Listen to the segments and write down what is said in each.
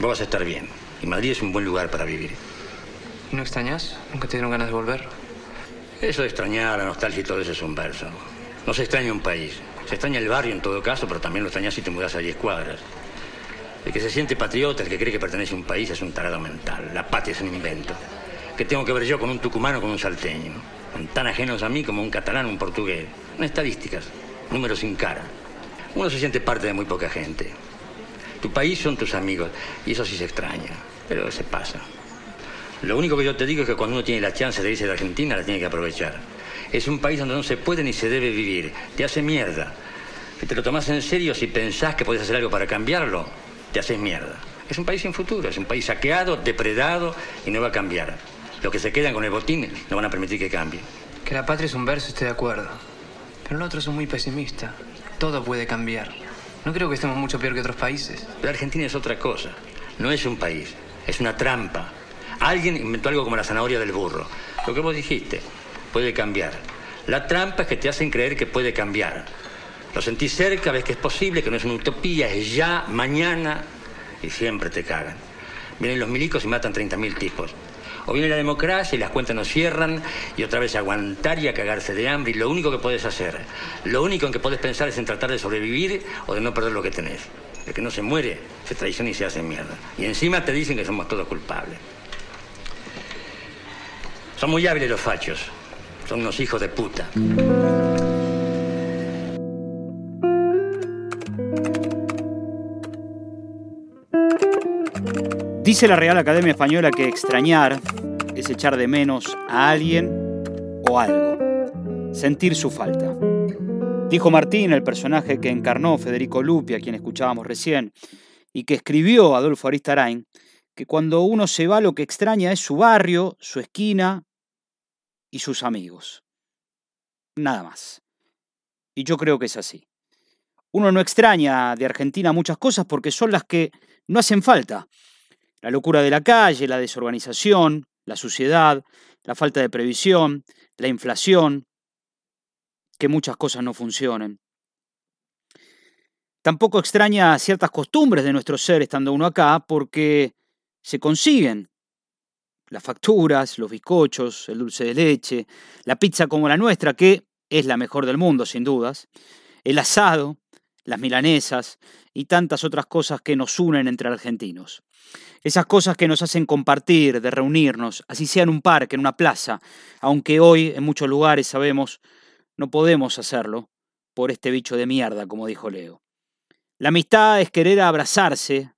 Vos vas a estar bien. Y Madrid es un buen lugar para vivir. ¿No extrañas? ¿Nunca te dieron ganas de volver? Eso de extrañar, la nostalgia y todo eso es un verso. No se extraña un país. Se extraña el barrio en todo caso, pero también lo extrañas si te mudas a 10 cuadras. El que se siente patriota, el que cree que pertenece a un país, es un tarado mental. La patria es un invento. ¿Qué tengo que ver yo con un tucumano o con un salteño? Tan ajenos a mí como un catalán o un portugués. No estadísticas, números sin cara. Uno se siente parte de muy poca gente. Tu país son tus amigos, y eso sí se extraña, pero se pasa. Lo único que yo te digo es que cuando uno tiene la chance de irse de Argentina, la tiene que aprovechar. Es un país donde no se puede ni se debe vivir. Te hace mierda. Si te lo tomas en serio, si pensás que puedes hacer algo para cambiarlo, te haces mierda. Es un país sin futuro, es un país saqueado, depredado y no va a cambiar. Los que se quedan con el botín no van a permitir que cambie. Que la patria es un verso, estoy de acuerdo. Pero el otro es muy pesimista. Todo puede cambiar. No creo que estemos mucho peor que otros países. Pero Argentina es otra cosa. No es un país, es una trampa. Alguien inventó algo como la zanahoria del burro. Lo que vos dijiste, puede cambiar. La trampa es que te hacen creer que puede cambiar. Lo sentís cerca, ves que es posible, que no es una utopía, es ya, mañana, y siempre te cagan. Vienen los milicos y matan 30.000 tipos. O viene la democracia y las cuentas nos cierran y otra vez aguantar y a cagarse de hambre y lo único que puedes hacer, lo único en que puedes pensar es en tratar de sobrevivir o de no perder lo que tenés. El que no se muere, se traiciona y se hace mierda. Y encima te dicen que somos todos culpables. Son muy hábiles los fachos. Son unos hijos de puta. Dice la Real Academia Española que extrañar es echar de menos a alguien o algo, sentir su falta. Dijo Martín, el personaje que encarnó Federico Lupi, a quien escuchábamos recién, y que escribió Adolfo Aristarain, que cuando uno se va lo que extraña es su barrio, su esquina y sus amigos. Nada más. Y yo creo que es así. Uno no extraña de Argentina muchas cosas porque son las que no hacen falta. La locura de la calle, la desorganización, la suciedad, la falta de previsión, la inflación, que muchas cosas no funcionen. Tampoco extraña ciertas costumbres de nuestro ser estando uno acá porque se consiguen. Las facturas, los bizcochos, el dulce de leche, la pizza como la nuestra, que es la mejor del mundo, sin dudas, el asado, las milanesas y tantas otras cosas que nos unen entre argentinos. Esas cosas que nos hacen compartir, de reunirnos, así sea en un parque, en una plaza, aunque hoy en muchos lugares sabemos no podemos hacerlo por este bicho de mierda, como dijo Leo. La amistad es querer abrazarse,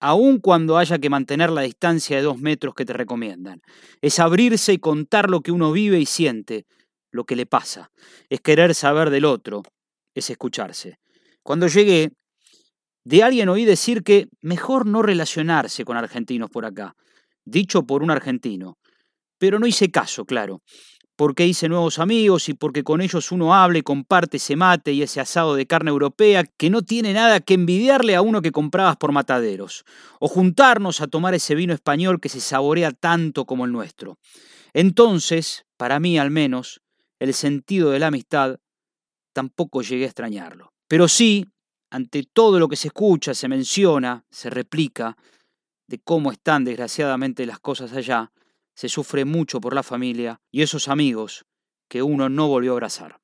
aun cuando haya que mantener la distancia de dos metros que te recomiendan. Es abrirse y contar lo que uno vive y siente, lo que le pasa. Es querer saber del otro, es escucharse. Cuando llegué, de alguien oí decir que mejor no relacionarse con argentinos por acá, dicho por un argentino. Pero no hice caso, claro, porque hice nuevos amigos y porque con ellos uno hable, comparte ese mate y ese asado de carne europea que no tiene nada que envidiarle a uno que comprabas por mataderos, o juntarnos a tomar ese vino español que se saborea tanto como el nuestro. Entonces, para mí al menos, el sentido de la amistad tampoco llegué a extrañarlo. Pero sí ante todo lo que se escucha, se menciona, se replica, de cómo están desgraciadamente las cosas allá, se sufre mucho por la familia y esos amigos que uno no volvió a abrazar.